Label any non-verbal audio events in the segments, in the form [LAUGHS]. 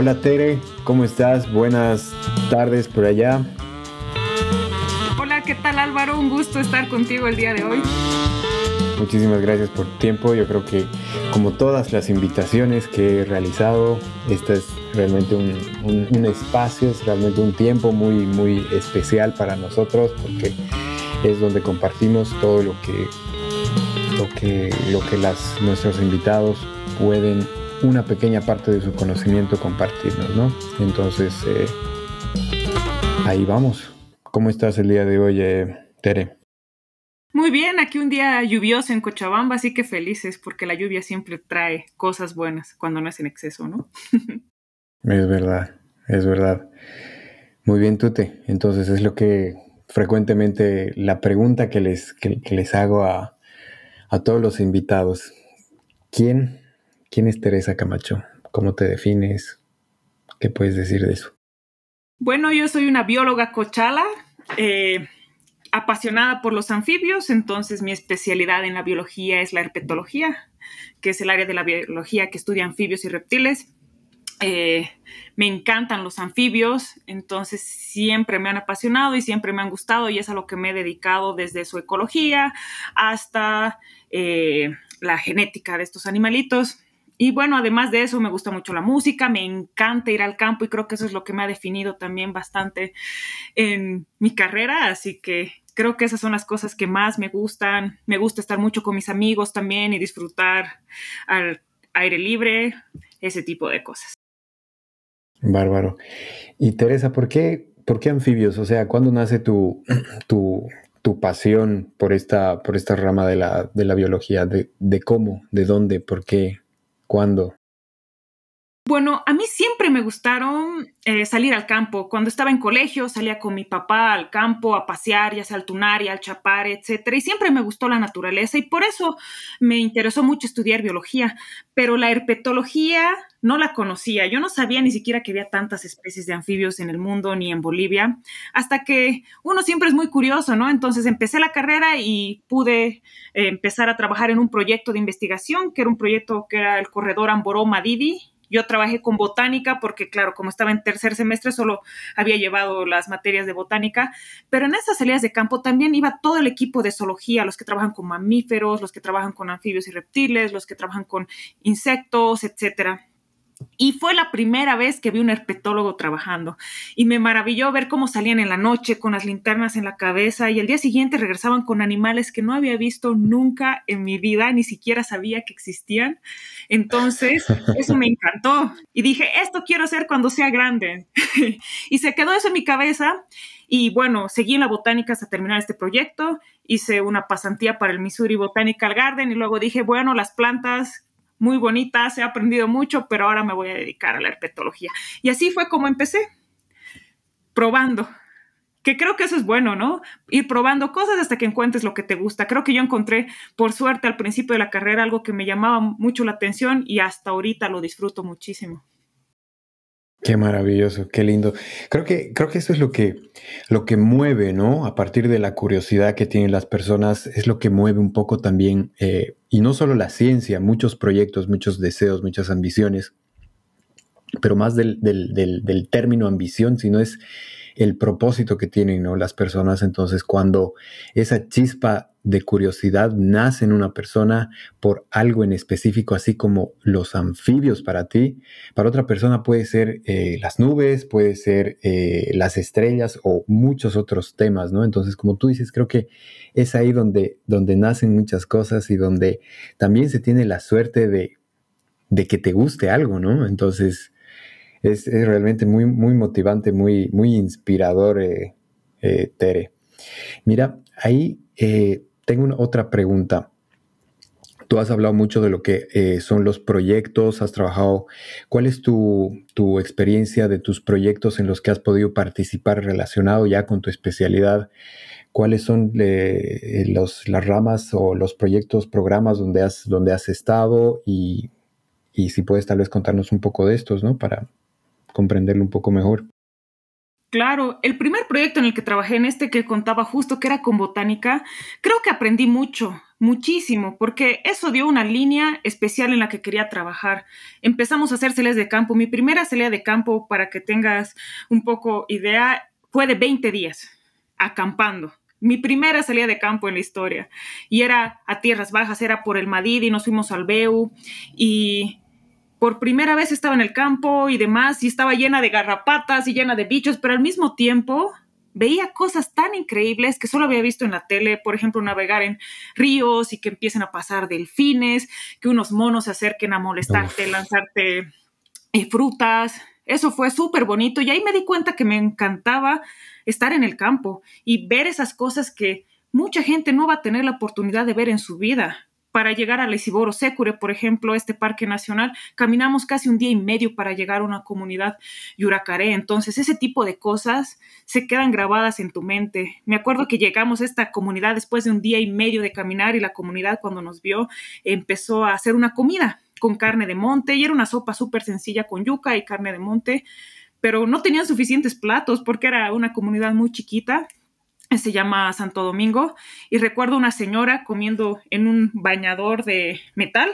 Hola Tere, ¿cómo estás? Buenas tardes por allá. Hola, ¿qué tal Álvaro? Un gusto estar contigo el día de hoy. Muchísimas gracias por tu tiempo. Yo creo que como todas las invitaciones que he realizado, este es realmente un, espacio, es realmente un tiempo muy, muy especial para nosotros porque es donde compartimos todo lo que, lo que, lo que las, nuestros invitados pueden una pequeña parte de su conocimiento compartirnos, ¿no? Entonces, eh, ahí vamos. ¿Cómo estás el día de hoy, eh, Tere? Muy bien, aquí un día lluvioso en Cochabamba, así que felices porque la lluvia siempre trae cosas buenas cuando no es en exceso, ¿no? [LAUGHS] es verdad, es verdad. Muy bien, Tute. Entonces es lo que frecuentemente la pregunta que les, que, les hago a, a todos los invitados. ¿Quién ¿Quién es Teresa Camacho? ¿Cómo te defines? ¿Qué puedes decir de eso? Bueno, yo soy una bióloga cochala, eh, apasionada por los anfibios, entonces mi especialidad en la biología es la herpetología, que es el área de la biología que estudia anfibios y reptiles. Eh, me encantan los anfibios, entonces siempre me han apasionado y siempre me han gustado y es a lo que me he dedicado desde su ecología hasta eh, la genética de estos animalitos. Y bueno, además de eso, me gusta mucho la música, me encanta ir al campo y creo que eso es lo que me ha definido también bastante en mi carrera, así que creo que esas son las cosas que más me gustan. Me gusta estar mucho con mis amigos también y disfrutar al aire libre, ese tipo de cosas. Bárbaro. Y Teresa, ¿por qué, por qué anfibios? O sea, ¿cuándo nace tu, tu, tu pasión por esta, por esta rama de la, de la biología? De, ¿De cómo? ¿De dónde? ¿Por qué? ¿Cuándo? Bueno, a mí siempre me gustaron eh, salir al campo. Cuando estaba en colegio salía con mi papá al campo a pasear, ya sea al Tunari, al Chapare, etcétera, y siempre me gustó la naturaleza y por eso me interesó mucho estudiar biología. Pero la herpetología no la conocía. Yo no sabía ni siquiera que había tantas especies de anfibios en el mundo ni en Bolivia, hasta que uno siempre es muy curioso, ¿no? Entonces empecé la carrera y pude eh, empezar a trabajar en un proyecto de investigación, que era un proyecto que era el corredor Amboró-Madidi yo trabajé con botánica porque, claro, como estaba en tercer semestre, solo había llevado las materias de botánica, pero en esas salidas de campo también iba todo el equipo de zoología, los que trabajan con mamíferos, los que trabajan con anfibios y reptiles, los que trabajan con insectos, etcétera. Y fue la primera vez que vi un herpetólogo trabajando y me maravilló ver cómo salían en la noche con las linternas en la cabeza y el día siguiente regresaban con animales que no había visto nunca en mi vida, ni siquiera sabía que existían. Entonces, [LAUGHS] eso me encantó y dije, esto quiero hacer cuando sea grande. [LAUGHS] y se quedó eso en mi cabeza y bueno, seguí en la botánica hasta terminar este proyecto, hice una pasantía para el Missouri Botanical Garden y luego dije, bueno, las plantas muy bonitas, he aprendido mucho, pero ahora me voy a dedicar a la herpetología. Y así fue como empecé, probando. Que creo que eso es bueno, ¿no? Ir probando cosas hasta que encuentres lo que te gusta. Creo que yo encontré, por suerte, al principio de la carrera algo que me llamaba mucho la atención y hasta ahorita lo disfruto muchísimo. Qué maravilloso, qué lindo. Creo que, creo que eso es lo que, lo que mueve, ¿no? A partir de la curiosidad que tienen las personas, es lo que mueve un poco también, eh, y no solo la ciencia, muchos proyectos, muchos deseos, muchas ambiciones, pero más del, del, del, del término ambición, sino es el propósito que tienen ¿no? las personas. Entonces, cuando esa chispa de curiosidad nace en una persona por algo en específico, así como los anfibios para ti, para otra persona puede ser eh, las nubes, puede ser eh, las estrellas o muchos otros temas, ¿no? Entonces, como tú dices, creo que es ahí donde, donde nacen muchas cosas y donde también se tiene la suerte de, de que te guste algo, ¿no? Entonces, es, realmente muy, muy motivante, muy, muy inspirador, eh, eh, Tere. Mira, ahí eh, tengo otra pregunta. Tú has hablado mucho de lo que son los proyectos, has trabajado. ¿Cuál es tu, experiencia de tus proyectos en los que has podido participar relacionado ya con tu especialidad? ¿Cuáles son las ramas o los proyectos, programas donde has, donde has estado? Y, y si puedes tal vez contarnos un poco de estos, ¿no? Para, comprenderlo un poco mejor. Claro, el primer proyecto en el que trabajé en este que contaba justo que era con botánica, creo que aprendí mucho. muchísimo, porque eso dio una línea especial en la que quería trabajar. Empezamos a hacer salidas de campo. Mi primera salida de campo, para que tengas un poco idea, fue de 20 días, acampando. Mi primera salida de campo en la historia. Y era a tierras bajas, era por el Madrid y nos fuimos al Beu. Y por primera vez estaba en el campo y demás, y estaba llena de garrapatas y llena de bichos, pero al mismo tiempo veía cosas tan increíbles que solo había visto en la tele, por ejemplo, navegar en ríos y que empiecen a pasar delfines, que unos monos se acerquen a molestarte, lanzarte eh, frutas. Eso fue súper bonito y ahí me di cuenta que me encantaba estar en el campo y ver esas cosas que mucha gente no va a tener la oportunidad de ver en su vida para llegar a Lesiboro Secure, por ejemplo, este parque nacional, caminamos casi un día y medio para llegar a una comunidad yuracaré. Entonces, ese tipo de cosas se quedan grabadas en tu mente. Me acuerdo que llegamos a esta comunidad después de un día y medio de caminar y la comunidad cuando nos vio empezó a hacer una comida con carne de monte y era una sopa súper sencilla con yuca y carne de monte, pero no tenían suficientes platos porque era una comunidad muy chiquita se llama Santo Domingo, y recuerdo una señora comiendo en un bañador de metal,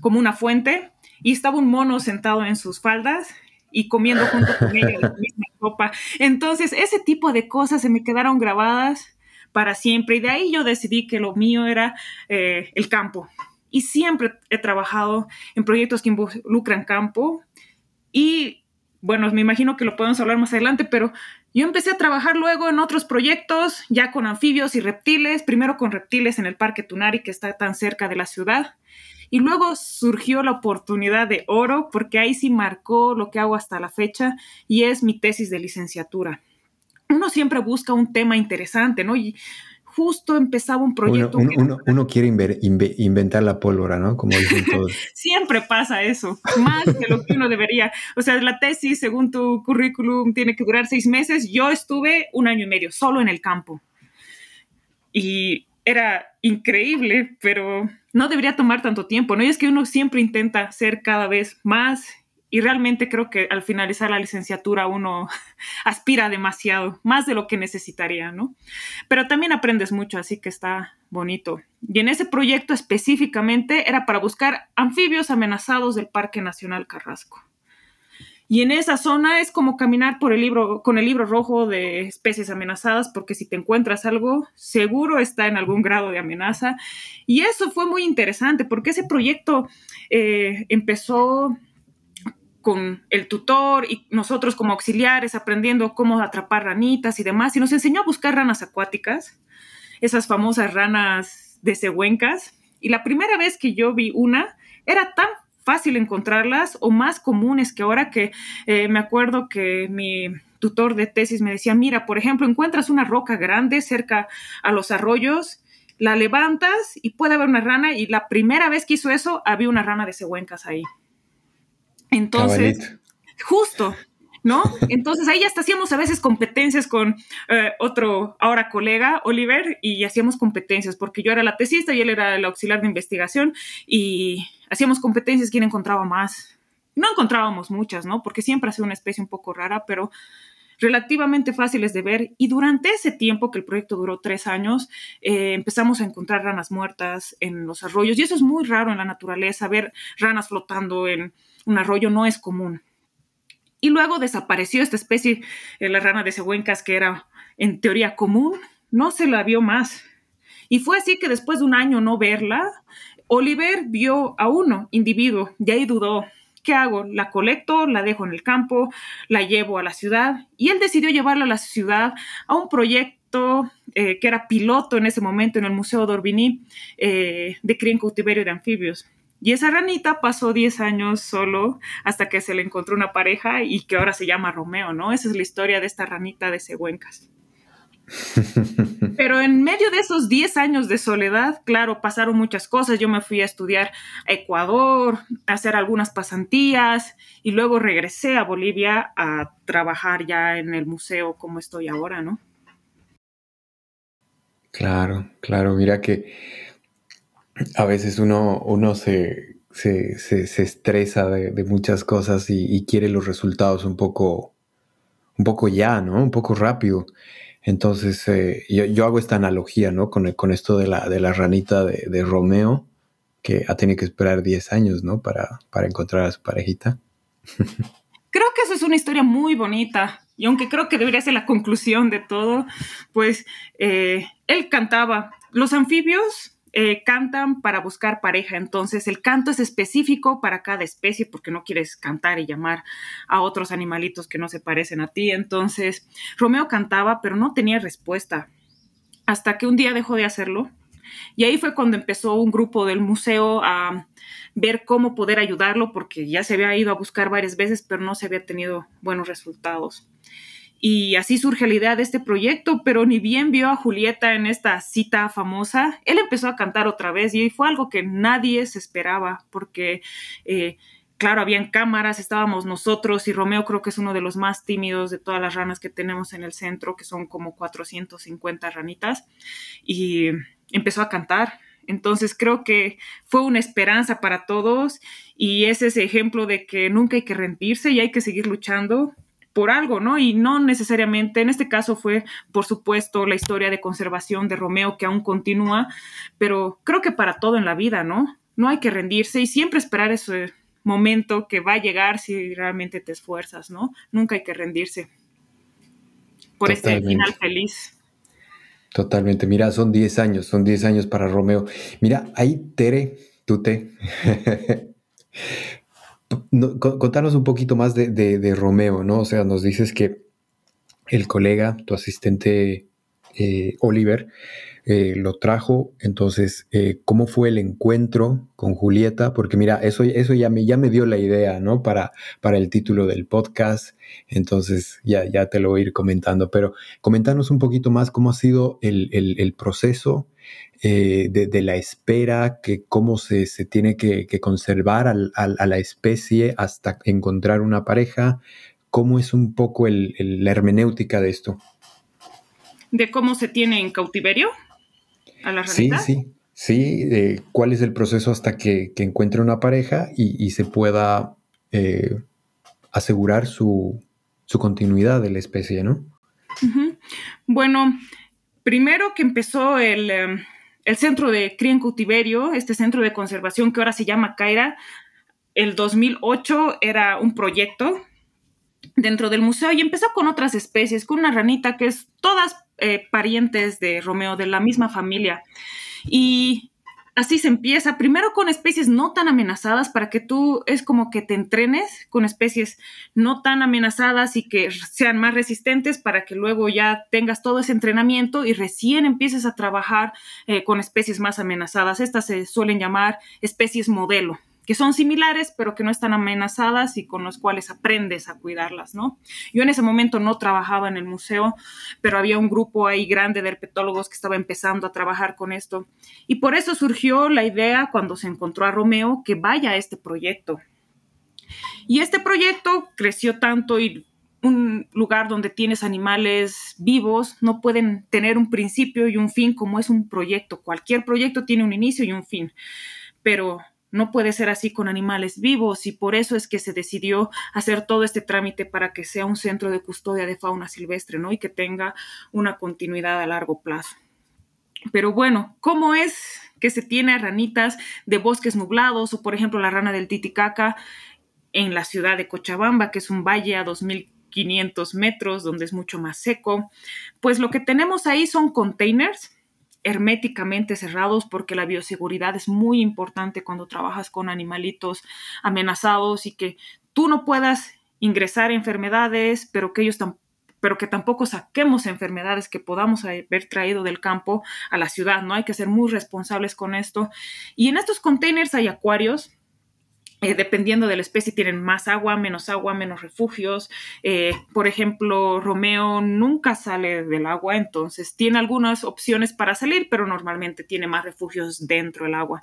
como una fuente, y estaba un mono sentado en sus faldas y comiendo junto con ella la [LAUGHS] misma copa. Entonces, ese tipo de cosas se me quedaron grabadas para siempre, y de ahí yo decidí que lo mío era eh, el campo. Y siempre he trabajado en proyectos que involucran campo, y bueno, me imagino que lo podemos hablar más adelante, pero yo empecé a trabajar luego en otros proyectos, ya con anfibios y reptiles, primero con reptiles en el Parque Tunari, que está tan cerca de la ciudad, y luego surgió la oportunidad de oro, porque ahí sí marcó lo que hago hasta la fecha, y es mi tesis de licenciatura. Uno siempre busca un tema interesante, ¿no? Y justo empezaba un proyecto. Uno, quiere inventar la pólvora, ¿no? Como dicen [LAUGHS] todos. Siempre pasa eso, más de lo que uno debería. O sea, la tesis, según tu currículum, tiene que durar seis meses. Yo estuve un año y medio solo en el campo. Y era increíble, pero no debería tomar tanto tiempo, ¿no? Y es que uno siempre intenta ser cada vez más y realmente creo que al finalizar la licenciatura uno [LAUGHS] aspira demasiado, más de lo que necesitaría, ¿no? Pero también aprendes mucho, así que está bonito. Y en ese proyecto específicamente era para buscar anfibios amenazados del Parque Nacional Carrasco. Y en esa zona es como caminar por el libro, con el libro rojo de especies amenazadas, porque si te encuentras algo, seguro está en algún grado de amenaza. Y eso fue muy interesante, porque ese proyecto eh, empezó con el tutor y nosotros como auxiliares aprendiendo cómo atrapar ranitas y demás, y nos enseñó a buscar ranas acuáticas, esas famosas ranas de cehuencas. Y la primera vez que yo vi una, era tan fácil encontrarlas o más comunes que ahora que eh, me acuerdo que mi tutor de tesis me decía, mira, por ejemplo, encuentras una roca grande cerca a los arroyos, la levantas y puede haber una rana y la primera vez que hizo eso había una rana de cehuencas ahí. Entonces, justo, ¿no? Entonces ahí hasta hacíamos a veces competencias con eh, otro, ahora colega, Oliver, y hacíamos competencias, porque yo era la tesista y él era el auxiliar de investigación, y hacíamos competencias quién encontraba más. No encontrábamos muchas, ¿no? Porque siempre ha sido una especie un poco rara, pero relativamente fáciles de ver y durante ese tiempo que el proyecto duró tres años eh, empezamos a encontrar ranas muertas en los arroyos y eso es muy raro en la naturaleza, ver ranas flotando en un arroyo no es común. Y luego desapareció esta especie, eh, la rana de Cehuencas, que era en teoría común, no se la vio más. Y fue así que después de un año no verla, Oliver vio a uno individuo y ahí dudó. ¿Qué hago? ¿La colecto? ¿La dejo en el campo? ¿La llevo a la ciudad? Y él decidió llevarla a la ciudad a un proyecto eh, que era piloto en ese momento en el Museo d'Orbigny eh, de cría en cautiverio de anfibios. Y esa ranita pasó 10 años solo hasta que se le encontró una pareja y que ahora se llama Romeo, ¿no? Esa es la historia de esta ranita de Cehuencas. [LAUGHS] Pero en medio de esos 10 años de soledad, claro, pasaron muchas cosas. Yo me fui a estudiar a Ecuador, a hacer algunas pasantías y luego regresé a Bolivia a trabajar ya en el museo como estoy ahora, ¿no? Claro, claro, mira que a veces uno, uno se, se, se, estresa de, muchas cosas y, quiere los resultados un poco, un poco ya, ¿no? Un poco rápido. Entonces, eh, yo, hago esta analogía, ¿no? Con, con esto de la, de la ranita de, Romeo, que ha tenido que esperar 10 años, ¿no? Para, para encontrar a su parejita. [LAUGHS] Creo que eso es una historia muy bonita. Y aunque creo que debería ser la conclusión de todo, pues eh, él cantaba. Los anfibios eh, cantan para buscar pareja. Entonces, el canto es específico para cada especie porque no quieres cantar y llamar a otros animalitos que no se parecen a ti. Entonces, Romeo cantaba, pero no tenía respuesta. Hasta que un día dejó de hacerlo. Y ahí fue cuando empezó un grupo del museo a ver cómo poder ayudarlo, porque ya se había ido a buscar varias veces, pero no se había tenido buenos resultados. Y así surge la idea de este proyecto, pero ni bien vio a Julieta en esta cita famosa, él empezó a cantar otra vez y fue algo que nadie se esperaba, porque, eh, claro, habían cámaras, estábamos nosotros y Romeo creo que es uno de los más tímidos de todas las ranas que tenemos en el centro, que son como 450 ranitas, y empezó a cantar. Entonces creo que fue una esperanza para todos y es ese ejemplo de que nunca hay que rendirse y hay que seguir luchando por algo, ¿no? Y no necesariamente, en este caso fue, por supuesto, la historia de conservación de Romeo que aún continúa, pero creo que para todo en la vida, ¿no? No hay que rendirse y siempre esperar ese momento que va a llegar si realmente te esfuerzas, ¿no? Nunca hay que rendirse por este final feliz. Totalmente, mira, son 10 años, son 10 años para Romeo. Mira, ahí Tere, tú te, [LAUGHS] [LAUGHS] contanos un poquito más de, Romeo, ¿no? O sea, nos dices que el colega, tu asistente eh, Oliver, eh, lo trajo. Entonces, eh, ¿cómo fue el encuentro con Julieta? Porque mira, eso, eso ya, me, ya me dio la idea, ¿no? Para, para el título del podcast. Entonces, ya, ya te lo voy a ir comentando. Pero comentanos un poquito más cómo ha sido el, el proceso eh, de, la espera, que cómo se, tiene que, conservar a la especie hasta encontrar una pareja, cómo es un poco la hermenéutica de esto. ¿De cómo se tiene en cautiverio a la Sí, sí, sí, cuál es el proceso hasta que, encuentre una pareja y, se pueda eh, asegurar su, continuidad de la especie, ¿no? Bueno, primero que empezó el, em, el centro de cría en cautiverio, este centro de conservación que ahora se llama Caira, el 2008 era un proyecto dentro del museo y empezó con otras especies, con una ranita que es todas eh, parientes de Romeo, de la misma familia. Y así se empieza, primero con especies no tan amenazadas para que tú es como que te entrenes con especies no tan amenazadas y que sean más resistentes para que luego ya tengas todo ese entrenamiento y recién empieces a trabajar eh, con especies más amenazadas. Estas se suelen llamar especies modelo que son similares, pero que no están amenazadas y con los cuales aprendes a cuidarlas, ¿no? Yo en ese momento no trabajaba en el museo, pero había un grupo ahí grande de herpetólogos que estaba empezando a trabajar con esto. Y por eso surgió la idea cuando se encontró a Romeo que vaya a este proyecto. Y este proyecto creció tanto y un lugar donde tienes animales vivos no pueden tener un principio y un fin como es un proyecto. Cualquier proyecto tiene un inicio y un fin, pero no puede ser así con animales vivos y por eso es que se decidió hacer todo este trámite para que sea un centro de custodia de fauna silvestre, ¿no? Y que tenga una continuidad a largo plazo. Pero bueno, ¿cómo es que se tiene ranitas de bosques nublados o por ejemplo la rana del Titicaca en la ciudad de Cochabamba, que es un valle a 2500 metros donde es mucho más seco? Pues lo que tenemos ahí son containers herméticamente cerrados porque la bioseguridad es muy importante cuando trabajas con animalitos amenazados y que tú no puedas ingresar enfermedades, pero que ellos pero que tampoco saquemos enfermedades que podamos haber traído del campo a la ciudad, ¿no? Hay que ser muy responsables con esto. Y en estos containers hay acuarios eh, dependiendo de la especie, tienen más agua, menos agua, menos refugios. Eh, por ejemplo, Romeo nunca sale del agua, entonces tiene algunas opciones para salir, pero normalmente tiene más refugios dentro del agua.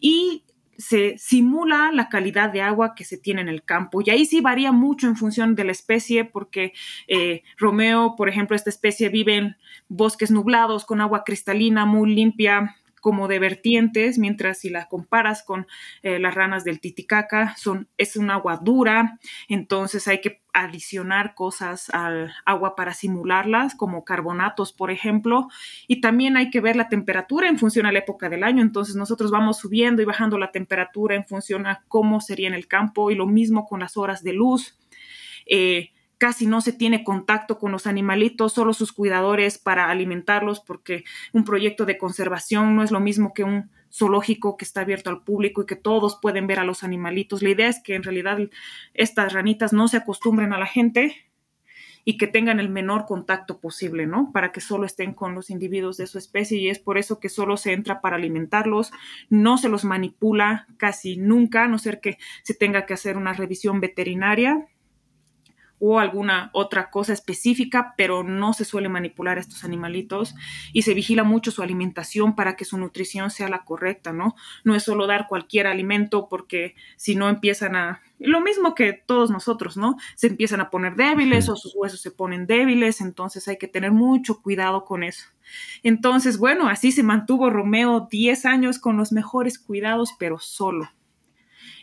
Y se simula la calidad de agua que se tiene en el campo. Y ahí sí varía mucho en función de la especie, porque eh, Romeo, por ejemplo, esta especie vive en bosques nublados con agua cristalina muy limpia, como de vertientes, mientras si la comparas con eh, las ranas del Titicaca, son, es un agua dura, entonces hay que adicionar cosas al agua para simularlas, como carbonatos, por ejemplo, y también hay que ver la temperatura en función a la época del año, entonces nosotros vamos subiendo y bajando la temperatura en función a cómo sería en el campo y lo mismo con las horas de luz. Eh, casi no se tiene contacto con los animalitos, solo sus cuidadores para alimentarlos, porque un proyecto de conservación no es lo mismo que un zoológico que está abierto al público y que todos pueden ver a los animalitos. La idea es que en realidad estas ranitas no se acostumbren a la gente y que tengan el menor contacto posible, ¿no? Para que solo estén con los individuos de su especie y es por eso que solo se entra para alimentarlos, no se los manipula casi nunca, a no ser que se tenga que hacer una revisión veterinaria o alguna otra cosa específica, pero no se suele manipular a estos animalitos y se vigila mucho su alimentación para que su nutrición sea la correcta, ¿no? No es solo dar cualquier alimento porque si no empiezan a... Lo mismo que todos nosotros, ¿no? Se empiezan a poner débiles o sus huesos se ponen débiles, entonces hay que tener mucho cuidado con eso. Entonces, bueno, así se mantuvo Romeo 10 años con los mejores cuidados, pero solo.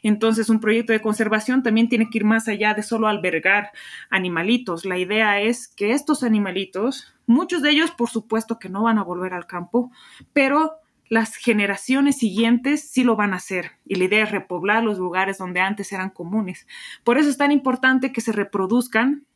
Entonces, un proyecto de conservación también tiene que ir más allá de solo albergar animalitos. La idea es que estos animalitos, muchos de ellos, por supuesto, que no van a volver al campo, pero las generaciones siguientes sí lo van a hacer y la idea es repoblar los lugares donde antes eran comunes. Por eso es tan importante que se reproduzcan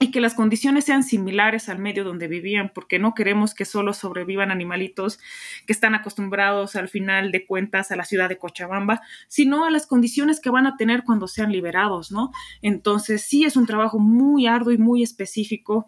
y que las condiciones sean similares al medio donde vivían, porque no queremos que solo sobrevivan animalitos que están acostumbrados al final de cuentas a la ciudad de Cochabamba, sino a las condiciones que van a tener cuando sean liberados, ¿no? Entonces sí es un trabajo muy arduo y muy específico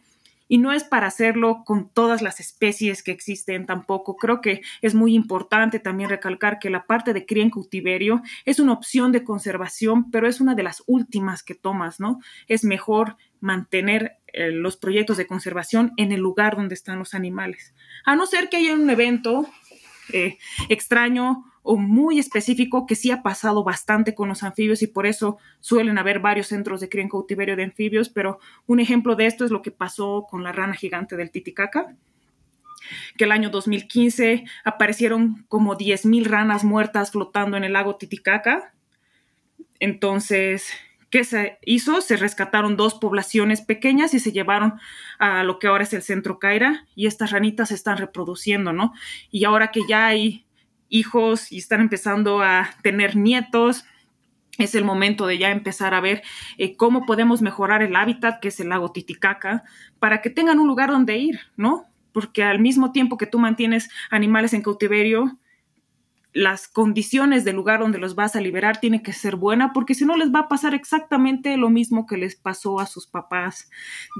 y no es para hacerlo con todas las especies que existen tampoco. Creo que es muy importante también recalcar que la parte de cría en cautiverio es una opción de conservación, pero es una de las últimas que tomas, ¿no? Es mejor mantener eh, los proyectos de conservación en el lugar donde están los animales. A no ser que haya un evento eh, extraño o muy específico que sí ha pasado bastante con los anfibios y por eso suelen haber varios centros de cría en cautiverio de anfibios, pero un ejemplo de esto es lo que pasó con la rana gigante del Titicaca que el año 2015 aparecieron como 10.000 ranas muertas flotando en el lago Titicaca. Entonces, ¿qué se hizo? Se rescataron dos poblaciones pequeñas y se llevaron a lo que ahora es el centro Caira y estas ranitas se están reproduciendo, ¿no? Y ahora que ya hay hijos y están empezando a tener nietos, es el momento de ya empezar a ver eh, cómo podemos mejorar el hábitat, que es el lago Titicaca, para que tengan un lugar donde ir, ¿no? Porque al mismo tiempo que tú mantienes animales en cautiverio, las condiciones del lugar donde los vas a liberar tienen que ser buenas, porque si no les va a pasar exactamente lo mismo que les pasó a sus papás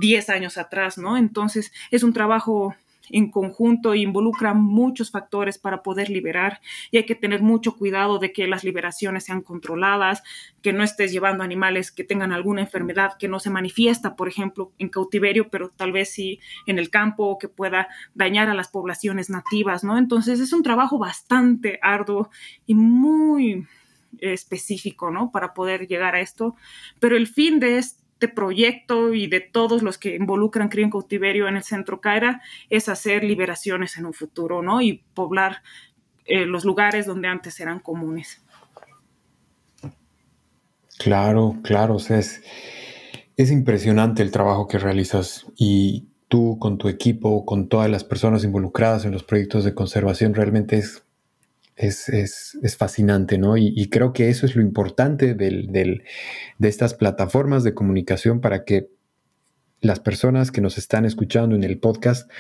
10 años atrás, ¿no? Entonces es un trabajo en conjunto involucra muchos factores para poder liberar y hay que tener mucho cuidado de que las liberaciones sean controladas, que no estés llevando animales que tengan alguna enfermedad que no se manifiesta, por ejemplo, en cautiverio, pero tal vez sí en el campo o que pueda dañar a las poblaciones nativas, ¿no? Entonces es un trabajo bastante arduo y muy específico, ¿no? Para poder llegar a esto. Pero el fin de este proyecto y de todos los que involucran cría en cautiverio en el centro Caira es hacer liberaciones en un futuro, ¿no? Y poblar eh, los lugares donde antes eran comunes. Claro, claro, o sea, es, es impresionante el trabajo que realizas y tú con tu equipo, con todas las personas involucradas en los proyectos de conservación, realmente es es, fascinante, ¿no? Y, creo que eso es lo importante de estas plataformas de comunicación para que las personas que nos están escuchando en el podcast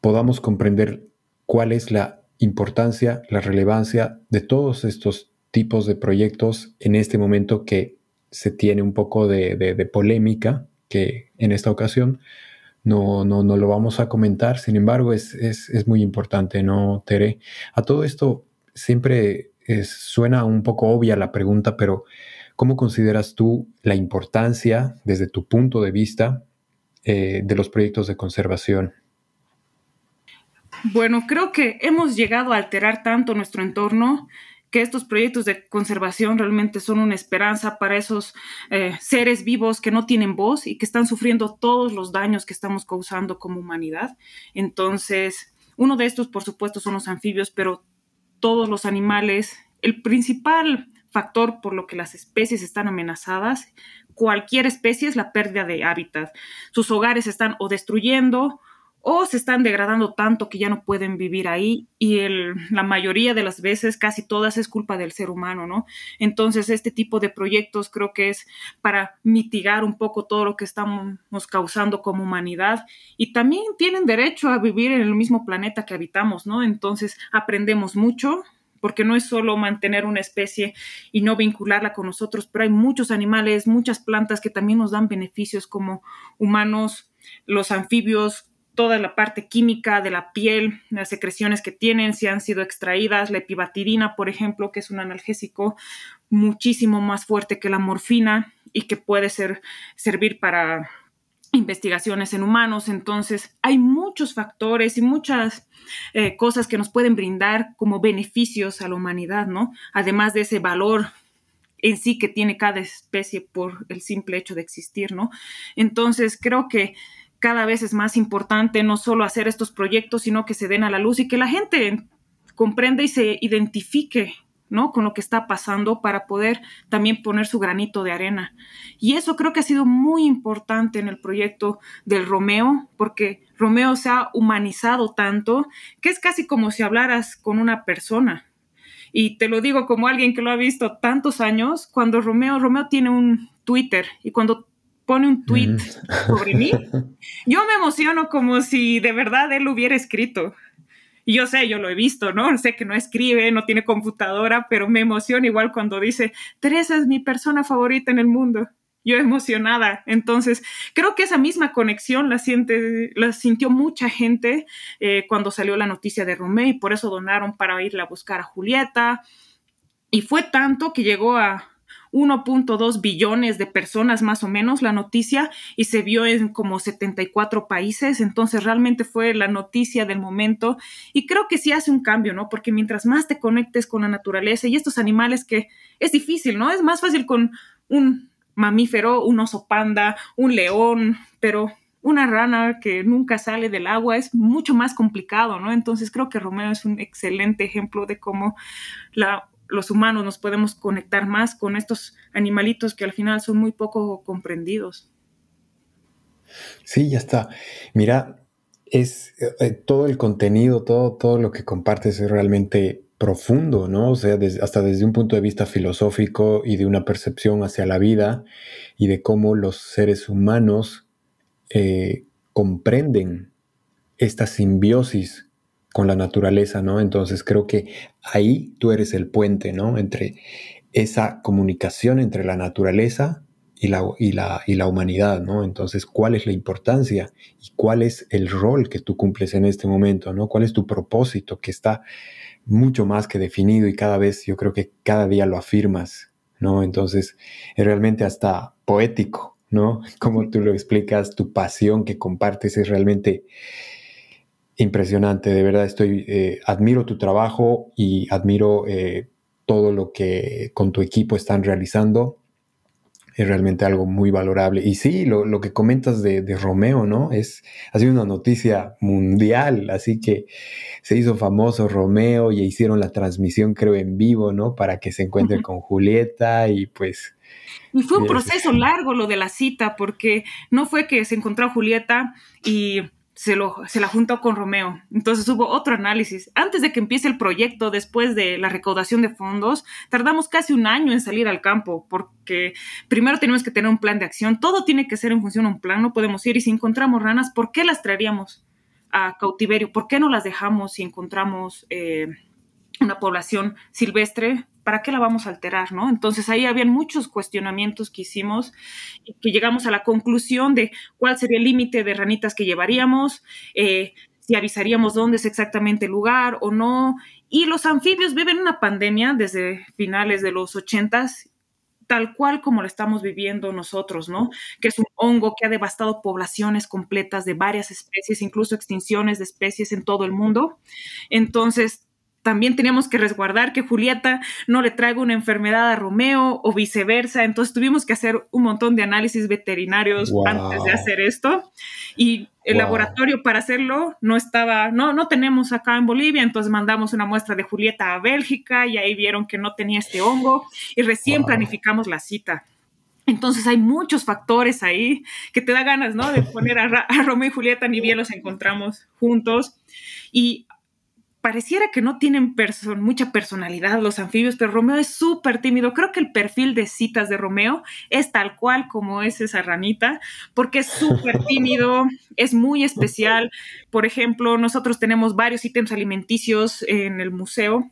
podamos comprender cuál es la importancia, la relevancia de todos estos tipos de proyectos en este momento que se tiene un poco de, polémica, que en esta ocasión no, no, no lo vamos a comentar, sin embargo es, es, es muy importante, ¿no, Tere? A todo esto, siempre suena un poco obvia la pregunta, pero ¿cómo consideras tú la importancia, desde tu punto de vista, eh, de los proyectos de conservación? Bueno, creo que hemos llegado a alterar tanto nuestro entorno que estos proyectos de conservación realmente son una esperanza para esos eh, seres vivos que no tienen voz y que están sufriendo todos los daños que estamos causando como humanidad. Entonces, Uno de estos, por supuesto, son los anfibios, pero todos los animales, el principal factor por lo que las especies están amenazadas, cualquier especie es la pérdida de hábitat. Sus hogares están o destruyendo o se están degradando tanto que ya no pueden vivir ahí y la mayoría de las veces, casi todas, es culpa del ser humano, ¿no? Entonces, este tipo de proyectos creo que es para mitigar un poco todo lo que estamos causando como humanidad y también tienen derecho a vivir en el mismo planeta que habitamos, ¿no? Entonces, aprendemos mucho, porque no es solo mantener una especie y no vincularla con nosotros, pero hay muchos animales, muchas plantas que también nos dan beneficios como humanos, los anfibios, toda la parte química de la piel, las secreciones que tienen, si han sido extraídas, la epibatidina, por ejemplo, que es un analgésico muchísimo más fuerte que la morfina y que puede ser, servir para investigaciones en humanos. Entonces, hay muchos factores y muchas eh, cosas que nos pueden brindar como beneficios a la humanidad, ¿no? Además de ese valor en sí que tiene cada especie por el simple hecho de existir, ¿no? Entonces, creo que cada vez es más importante no solo hacer estos proyectos, sino que se den a la luz y que la gente comprenda y se identifique ¿no? con lo que está pasando para poder también poner su granito de arena. Y eso creo que ha sido muy importante en el proyecto del Romeo, porque Romeo se ha humanizado tanto que es casi como si hablaras con una persona. Y te lo digo como alguien que lo ha visto tantos años, cuando Romeo, Romeo tiene un Twitter y cuando pone un tweet sobre mí, [LAUGHS] yo me emociono como si de verdad él lo hubiera escrito. Y yo sé, yo lo he visto, ¿no? Sé que no escribe, no tiene computadora, pero me emociona igual cuando dice, Teresa es mi persona favorita en el mundo. Yo emocionada. Entonces, creo que esa misma conexión la, siente, la sintió mucha gente eh, cuando salió la noticia de Romeo y por eso donaron para irle a buscar a Julieta. Y fue tanto que llegó a, 1.2 billones de personas más o menos la noticia y se vio en como 74 países, entonces realmente fue la noticia del momento y creo que sí hace un cambio, ¿no? Porque mientras más te conectes con la naturaleza y estos animales que es difícil, ¿no? Es más fácil con un mamífero, un oso panda, un león, pero una rana que nunca sale del agua es mucho más complicado, ¿no? Entonces creo que Romeo es un excelente ejemplo de cómo la los humanos nos podemos conectar más con estos animalitos que al final son muy poco comprendidos. Sí, ya está. Mira, es eh, todo el contenido, todo, todo lo que compartes es realmente profundo, ¿no? O sea, hasta desde un punto de vista filosófico y de una percepción hacia la vida y de cómo los seres humanos eh, comprenden esta simbiosis con la naturaleza, ¿no? Entonces creo que ahí tú eres el puente, ¿no? Entre esa comunicación entre la naturaleza y la, y la, y la humanidad, ¿no? Entonces, ¿cuál es la importancia y cuál es el rol que tú cumples en este momento, ¿no? ¿Cuál es tu propósito que está mucho más que definido y cada vez yo creo que cada día lo afirmas, ¿no? Entonces, es realmente hasta poético, ¿no? [LAUGHS] Como tú lo explicas, tu pasión que compartes es realmente impresionante, de verdad estoy, eh, admiro tu trabajo y admiro eh, todo lo que con tu equipo están realizando. Es realmente algo muy valorable. Y sí, lo, que comentas de, Romeo, ¿no? Es, ha sido una noticia mundial, así que se hizo famoso Romeo y hicieron la transmisión, creo, en vivo, ¿no? Para que se encuentre con Julieta y pues... Y fue un proceso largo lo de la cita, porque no fue que se encontró Julieta y se, lo, se la juntó con Romeo. Entonces hubo otro análisis. Antes de que empiece el proyecto, después de la recaudación de fondos, tardamos casi un año en salir al campo, porque primero tenemos que tener un plan de acción. Todo tiene que ser en función de un plan. No podemos ir y si encontramos ranas, ¿por qué las traeríamos a cautiverio? ¿Por qué no las dejamos si encontramos eh, una población silvestre? ¿para qué la vamos a alterar? ¿no? Entonces ahí habían muchos cuestionamientos que hicimos y que llegamos a la conclusión de cuál sería el límite de ranitas que llevaríamos, eh, si avisaríamos dónde es exactamente el lugar o no. Y los anfibios viven una pandemia desde finales de los ochentas tal cual como la estamos viviendo nosotros, ¿no? Que es un hongo que ha devastado poblaciones completas de varias especies, incluso extinciones de especies en todo el mundo. Entonces, también teníamos que resguardar que Julieta no le traiga una enfermedad a Romeo o viceversa. Entonces tuvimos que hacer un montón de análisis veterinarios antes de hacer esto. Y el laboratorio para hacerlo no estaba, no, no tenemos acá en Bolivia, entonces mandamos una muestra de Julieta a Bélgica y ahí vieron que no tenía este hongo y recién planificamos la cita. Entonces hay muchos factores ahí que te da ganas, ¿no? De poner a, a Romeo y Julieta, ni bien los encontramos juntos. Y pareciera que no tienen mucha personalidad los anfibios, pero Romeo es súper tímido. Creo que el perfil de citas de Romeo es tal cual como es esa ranita, porque es súper [LAUGHS] tímido, es muy especial. Por ejemplo, nosotros tenemos varios ítems alimenticios en el museo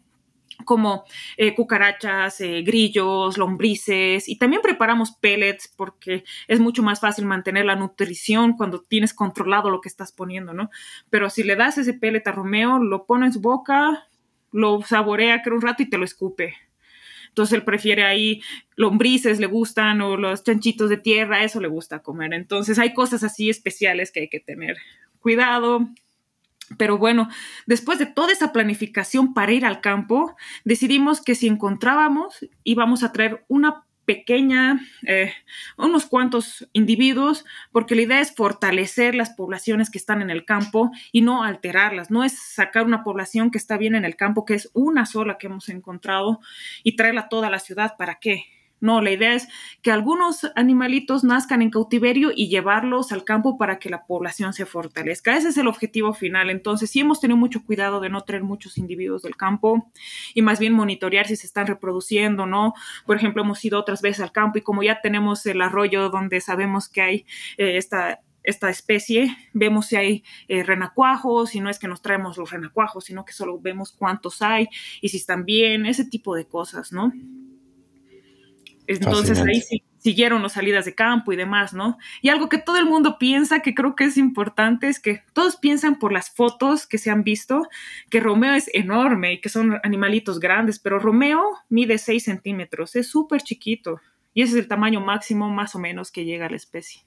como eh, cucarachas, eh, grillos, lombrices y también preparamos pellets porque es mucho más fácil mantener la nutrición cuando tienes controlado lo que estás poniendo, ¿no? Pero si le das ese pellet a Romeo, lo pone en su boca, lo saborea creo un rato y te lo escupe. Entonces él prefiere ahí lombrices, le gustan, o los chanchitos de tierra, eso le gusta comer. Entonces hay cosas así especiales que hay que tener cuidado. Pero bueno, después de toda esa planificación para ir al campo, decidimos que si encontrábamos íbamos a traer una pequeña, eh, unos cuantos individuos, porque la idea es fortalecer las poblaciones que están en el campo y no alterarlas. No es sacar una población que está bien en el campo, que es una sola que hemos encontrado, y traerla a toda la ciudad. ¿Para qué? No, la idea es que algunos animalitos nazcan en cautiverio y llevarlos al campo para que la población se fortalezca. Ese es el objetivo final. Entonces, sí hemos tenido mucho cuidado de no traer muchos individuos del campo y más bien monitorear si se están reproduciendo, ¿no? Por ejemplo, hemos ido otras veces al campo y como ya tenemos el arroyo donde sabemos que hay eh, esta esta especie, vemos si hay eh, renacuajos, y no es que nos traemos los renacuajos, sino que solo vemos cuántos hay y si están bien, ese tipo de cosas, ¿no? Entonces ahí sí, siguieron las salidas de campo y demás, ¿no? Y algo que todo el mundo piensa, que creo que es importante, es que todos piensan por las fotos que se han visto, que Romeo es enorme y que son animalitos grandes, pero Romeo mide 6 centímetros, es súper chiquito. Y ese es el tamaño máximo más o menos que llega a la especie.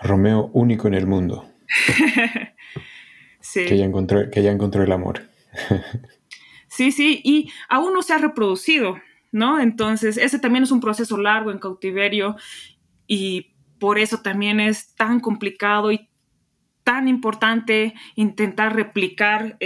Romeo único en el mundo. [LAUGHS] sí. Que ya encontró, que ya encontró el amor. [LAUGHS] sí, sí, y aún no se ha reproducido. ¿No? Entonces, ese también es un proceso largo en cautiverio y por eso también es tan complicado y tan importante intentar replicar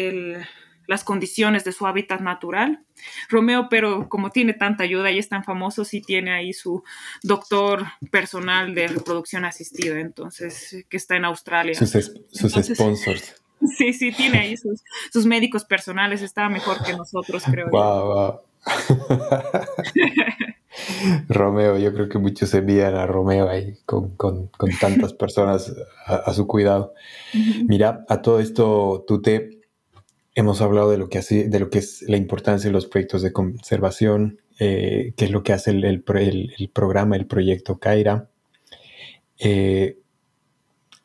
las condiciones de su hábitat natural. Romeo, pero como tiene tanta ayuda y es tan famoso, sí tiene ahí su doctor personal de reproducción asistida, entonces, que está en Australia. Sus, sponsors. [LAUGHS] Sí, sí, tiene ahí sus, médicos personales, está mejor que nosotros, creo. Wow, [LAUGHS] Romeo, yo creo que muchos envían a Romeo ahí con, tantas personas a, su cuidado. Mira, a todo esto, tú te hemos hablado de lo que hace, de lo que es la importancia de los proyectos de conservación, eh, qué es lo que hace el, programa, el proyecto Kaira. Eh,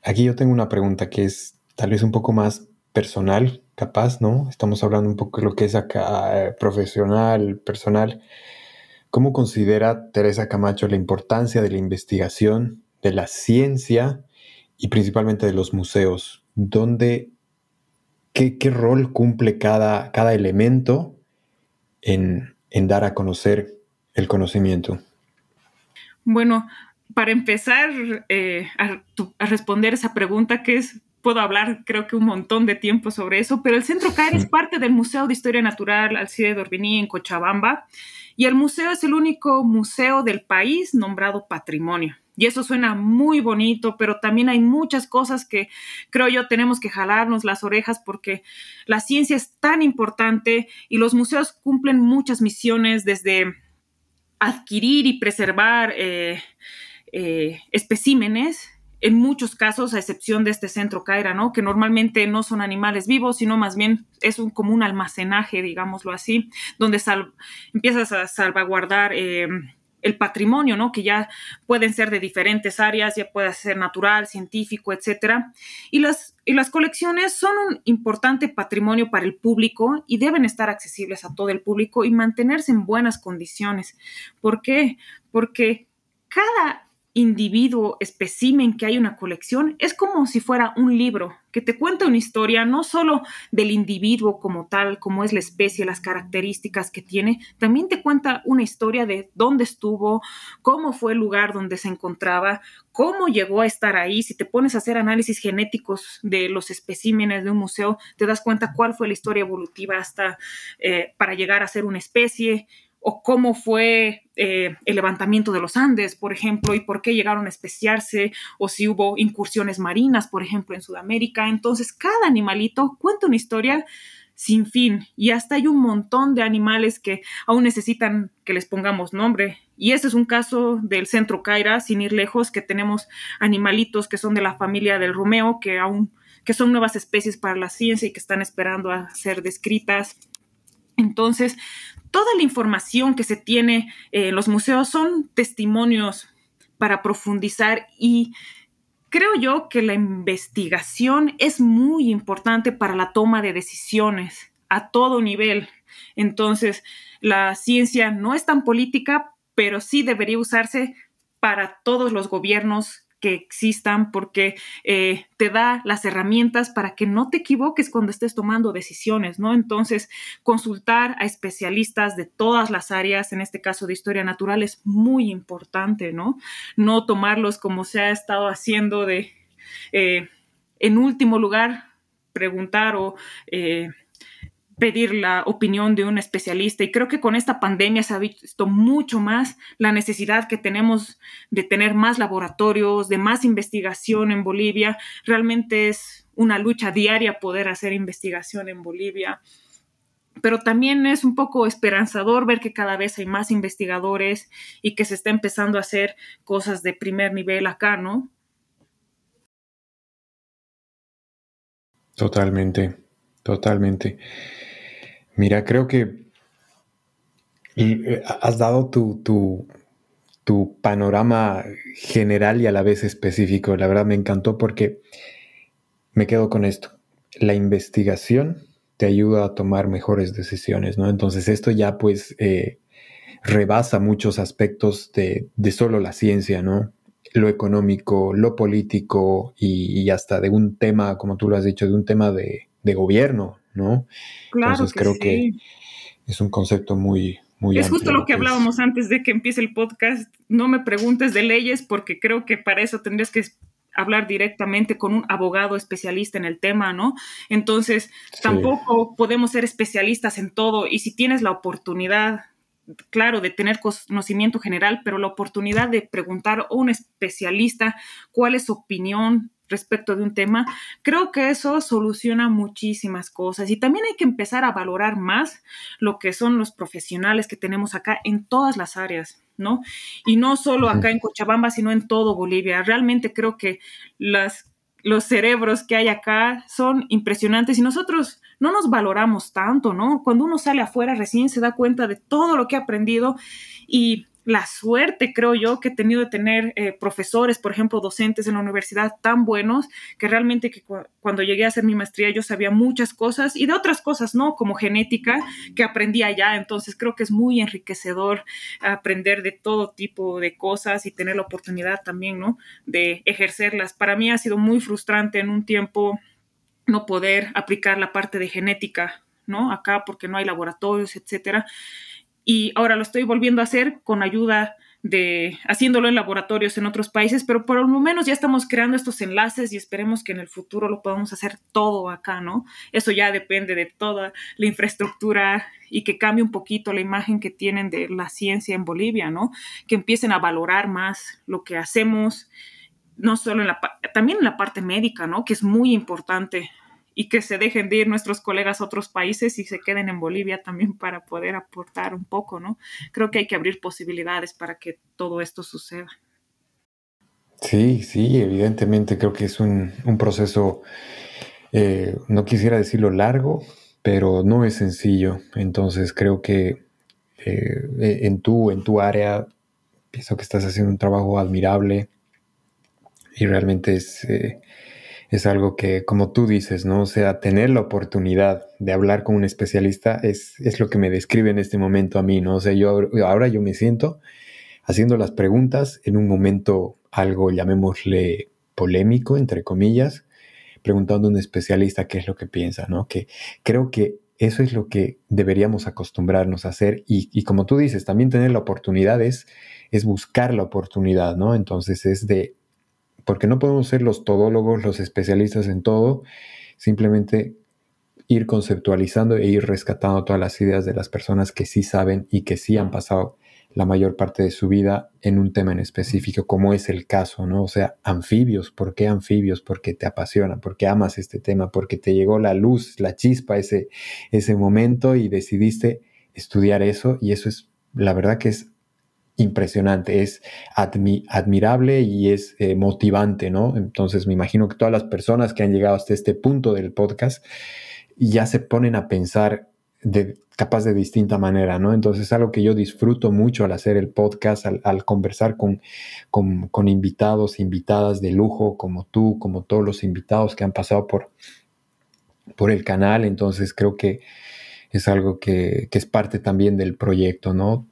aquí yo tengo una pregunta que es tal vez un poco más personal, capaz, ¿no? Estamos hablando un poco de lo que es acá eh, profesional, personal. ¿Cómo considera Teresa Camacho la importancia de la investigación, de la ciencia y principalmente de los museos? ¿Dónde, qué, rol cumple cada, cada elemento en, dar a conocer el conocimiento? Bueno, para empezar eh, a, a, responder esa pregunta, que es puedo hablar creo que un montón de tiempo sobre eso, pero el Centro CAER es parte del Museo de Historia Natural Alcide de Orbini en Cochabamba y el museo es el único museo del país nombrado patrimonio. Y eso suena muy bonito, pero también hay muchas cosas que creo yo tenemos que jalarnos las orejas porque la ciencia es tan importante y los museos cumplen muchas misiones desde adquirir y preservar eh, eh, especímenes en muchos casos, a excepción de este centro Caira, ¿no? Que normalmente no son animales vivos, sino más bien es un, como un almacenaje, digámoslo así, donde empiezas a salvaguardar eh, el patrimonio, ¿no? Que ya pueden ser de diferentes áreas, ya puede ser natural, científico, etcétera. Y las, y las colecciones son un importante patrimonio para el público y deben estar accesibles a todo el público y mantenerse en buenas condiciones. ¿Por qué? Porque cada individuo, espécimen que hay una colección, es como si fuera un libro que te cuenta una historia no solo del individuo como tal, como es la especie, las características que tiene, también te cuenta una historia de dónde estuvo, cómo fue el lugar donde se encontraba, cómo llegó a estar ahí. Si te pones a hacer análisis genéticos de los especímenes de un museo, te das cuenta cuál fue la historia evolutiva hasta eh, para llegar a ser una especie, o cómo fue eh, el levantamiento de los Andes, por ejemplo, y por qué llegaron a especiarse, o si hubo incursiones marinas, por ejemplo, en Sudamérica. Entonces, cada animalito cuenta una historia sin fin y hasta hay un montón de animales que aún necesitan que les pongamos nombre. Y ese es un caso del centro Caira, sin ir lejos, que tenemos animalitos que son de la familia del Romeo, que aún que son nuevas especies para la ciencia y que están esperando a ser descritas. Entonces, toda la información que se tiene en los museos son testimonios para profundizar y creo yo que la investigación es muy importante para la toma de decisiones a todo nivel. Entonces, la ciencia no es tan política, pero sí debería usarse para todos los gobiernos que existan porque eh, te da las herramientas para que no te equivoques cuando estés tomando decisiones, ¿no? Entonces, consultar a especialistas de todas las áreas, en este caso de historia natural, es muy importante, ¿no? No tomarlos como se ha estado haciendo de, eh, en último lugar, preguntar o... Eh, pedir la opinión de un especialista y creo que con esta pandemia se ha visto mucho más la necesidad que tenemos de tener más laboratorios, de más investigación en Bolivia. Realmente es una lucha diaria poder hacer investigación en Bolivia. Pero también es un poco esperanzador ver que cada vez hay más investigadores y que se está empezando a hacer cosas de primer nivel acá, ¿no? Totalmente, totalmente. Mira, creo que eh, has dado tu, tu, panorama general y a la vez específico. La verdad me encantó porque me quedo con esto. La investigación te ayuda a tomar mejores decisiones, ¿no? Entonces esto ya pues eh, rebasa muchos aspectos de, solo la ciencia, ¿no? Lo económico, lo político y, hasta de un tema, como tú lo has dicho, de un tema de, de gobierno, ¿no? Claro Entonces creo que es un concepto muy, muy Es justo lo que hablábamos antes de que empiece el podcast. No me preguntes de leyes porque creo que para eso tendrías que hablar directamente con un abogado especialista en el tema, ¿no? Entonces, tampoco podemos ser especialistas en todo y si tienes la oportunidad, claro, de tener conocimiento general, pero la oportunidad de preguntar a un especialista cuál es su opinión respecto de un tema, creo que eso soluciona muchísimas cosas y también hay que empezar a valorar más lo que son los profesionales que tenemos acá en todas las áreas, ¿no? Y no solo acá en Cochabamba, sino en todo Bolivia. Realmente creo que las, los cerebros que hay acá son impresionantes y nosotros no nos valoramos tanto, ¿no? Cuando uno sale afuera recién se da cuenta de todo lo que ha aprendido y la suerte, creo yo, que he tenido de tener eh, profesores, por ejemplo, docentes en la universidad tan buenos que realmente que cuando llegué a hacer mi maestría yo sabía muchas cosas y de otras cosas, ¿no? Como genética que aprendí allá. Entonces creo que es muy enriquecedor aprender de todo tipo de cosas y tener la oportunidad también, ¿no? De ejercerlas. Para mí ha sido muy frustrante en un tiempo no poder aplicar la parte de genética, ¿no? Acá porque no hay laboratorios, etcétera y ahora lo estoy volviendo a hacer con ayuda de haciéndolo en laboratorios en otros países, pero por lo menos ya estamos creando estos enlaces y esperemos que en el futuro lo podamos hacer todo acá, ¿no? Eso ya depende de toda la infraestructura y que cambie un poquito la imagen que tienen de la ciencia en Bolivia, ¿no? Que empiecen a valorar más lo que hacemos, no solo en la, también en la parte médica, ¿no? Que es muy importante y que se dejen de ir nuestros colegas a otros países y se queden en Bolivia también para poder aportar un poco, ¿no? Creo que hay que abrir posibilidades para que todo esto suceda. Sí, sí, evidentemente creo que es un, proceso, eh, no quisiera decirlo largo, pero no es sencillo. Entonces creo que eh, en, tu, en tu área pienso que estás haciendo un trabajo admirable y realmente es... Eh, es algo que, como tú dices, ¿no? O sea, tener la oportunidad de hablar con un especialista es, es lo que me describe en este momento a mí, ¿no? O sea, yo ahora yo me siento haciendo las preguntas en un momento algo, llamémosle polémico, entre comillas, preguntando a un especialista qué es lo que piensa, ¿no? Que creo que eso es lo que deberíamos acostumbrarnos a hacer y, como tú dices, también tener la oportunidad es, buscar la oportunidad, ¿no? Entonces es de, porque no podemos ser los todólogos, los especialistas en todo, simplemente ir conceptualizando e ir rescatando todas las ideas de las personas que sí saben y que sí han pasado la mayor parte de su vida en un tema en específico, como es el caso, ¿no? O sea, anfibios, ¿por qué anfibios? Porque te apasiona, porque amas este tema, porque te llegó la luz, la chispa ese, ese momento y decidiste estudiar eso y eso es, la verdad que es impresionante, es admirable y es eh, motivante, ¿no? Entonces me imagino que todas las personas que han llegado hasta este punto del podcast ya se ponen a pensar de, capaz de distinta manera, ¿no? Entonces es algo que yo disfruto mucho al hacer el podcast, al, conversar con, con, invitados, invitadas de lujo como tú, como todos los invitados que han pasado por, por el canal. Entonces creo que es algo que, es parte también del proyecto, ¿no?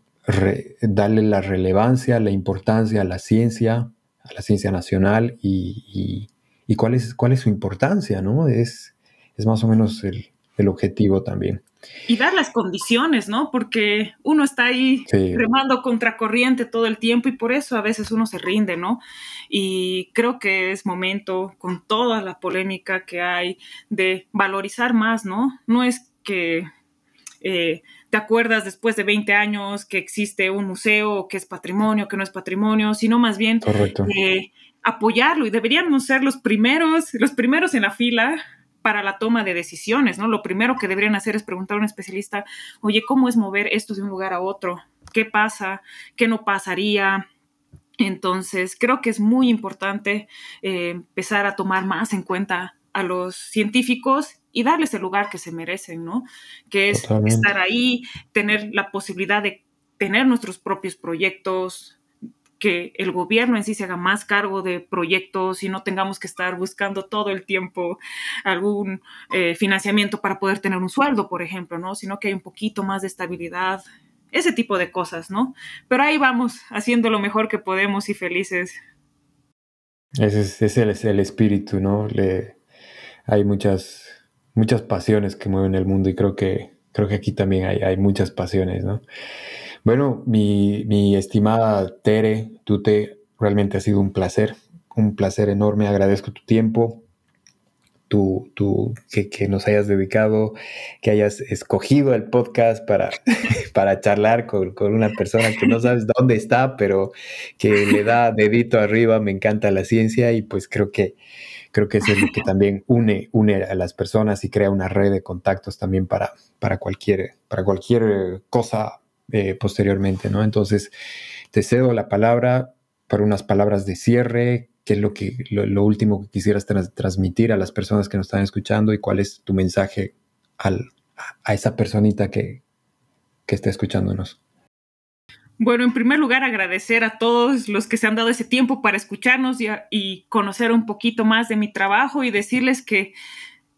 Darle la relevancia, la importancia a la ciencia, a la ciencia nacional y, cuál, es, cuál es su importancia, ¿no? Es, es más o menos el, el objetivo también. Y dar las condiciones, ¿no? Porque uno está ahí remando contracorriente todo el tiempo y por eso a veces uno se rinde, ¿no? Y creo que es momento, con toda la polémica que hay, de valorizar más, ¿no? No es que eh, te acuerdas después de 20 años que existe un museo, que es patrimonio, que no es patrimonio, sino más bien eh, apoyarlo y deberíamos ser los primeros, los primeros en la fila para la toma de decisiones, ¿no? Lo primero que deberían hacer es preguntar a un especialista, oye, ¿cómo es mover esto de un lugar a otro? ¿Qué pasa? ¿Qué no pasaría? Entonces, creo que es muy importante eh, empezar a tomar más en cuenta a los científicos y darles el lugar que se merecen, ¿no? Que es estar ahí, tener la posibilidad de tener nuestros propios proyectos, que el gobierno en sí se haga más cargo de proyectos y no tengamos que estar buscando todo el tiempo algún eh, financiamiento para poder tener un sueldo, por ejemplo, ¿no? Sino que hay un poquito más de estabilidad, ese tipo de cosas, ¿no? Pero ahí vamos, haciendo lo mejor que podemos y felices. Ese es, el, el, espíritu, ¿no? Le, hay muchas, muchas pasiones que mueven el mundo y creo que, creo que aquí también hay, hay muchas pasiones, ¿no? Bueno, mi, estimada Tere, tú te realmente ha sido un placer, un placer enorme. Agradezco tu tiempo, tu, tu, que, nos hayas dedicado, que hayas escogido el podcast para, [LAUGHS] para charlar con, una persona que no sabes dónde está, pero que le da dedito arriba. Me encanta la ciencia y pues creo que creo que eso es lo que también une, une a las personas y crea una red de contactos también para, para, cualquier, para cualquier cosa eh, posteriormente, ¿no? Entonces, te cedo la palabra para unas palabras de cierre, qué es lo, que, lo, último que quisieras transmitir a las personas que nos están escuchando y cuál es tu mensaje al, a esa personita que, que está escuchándonos. Bueno, en primer lugar, agradecer a todos los que se han dado ese tiempo para escucharnos y, conocer un poquito más de mi trabajo y decirles que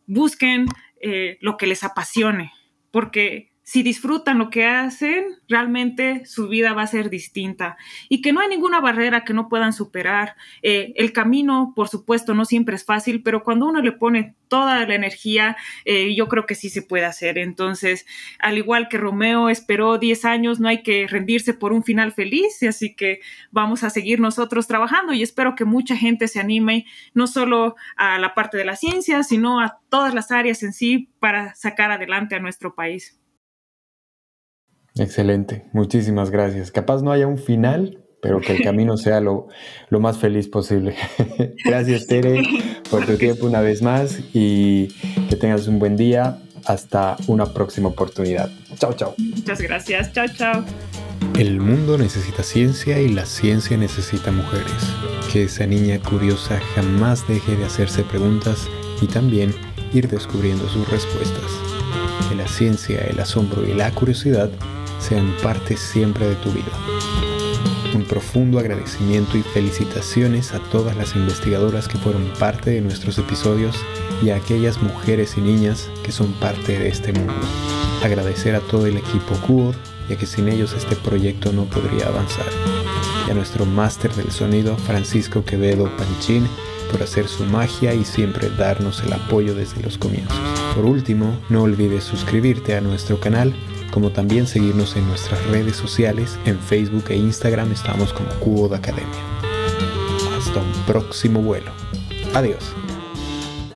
busquen eh, lo que les apasione, porque si disfrutan lo que hacen, realmente su vida va a ser distinta y que no hay ninguna barrera que no puedan superar. Eh, el camino, por supuesto, no siempre es fácil, pero cuando uno le pone toda la energía, eh, yo creo que sí se puede hacer. Entonces, al igual que Romeo esperó 10 años, no hay que rendirse por un final feliz, así que vamos a seguir nosotros trabajando y espero que mucha gente se anime, no solo a la parte de la ciencia, sino a todas las áreas en sí para sacar adelante a nuestro país. Excelente, muchísimas gracias. Capaz no haya un final, pero que el camino [LAUGHS] sea lo, más feliz posible. [LAUGHS] gracias, Tere, por tu tiempo una vez más y que tengas un buen día. Hasta una próxima oportunidad. Chao, chao. Muchas gracias. Chao, chao. El mundo necesita ciencia y la ciencia necesita mujeres. Que esa niña curiosa jamás deje de hacerse preguntas y también ir descubriendo sus respuestas. Que la ciencia, el asombro y la curiosidad sean parte siempre de tu vida. Un profundo agradecimiento y felicitaciones a todas las investigadoras que fueron parte de nuestros episodios y a aquellas mujeres y niñas que son parte de este mundo. Agradecer a todo el equipo CUOD, ya que sin ellos este proyecto no podría avanzar. y a nuestro máster del sonido Francisco Quevedo Panchín por hacer su magia y siempre darnos el apoyo desde los comienzos. Por último, no olvides suscribirte a nuestro canal, como también seguirnos en nuestras redes sociales, en Facebook e Instagram estamos como Cubo de Academia. Hasta un próximo vuelo. Adiós.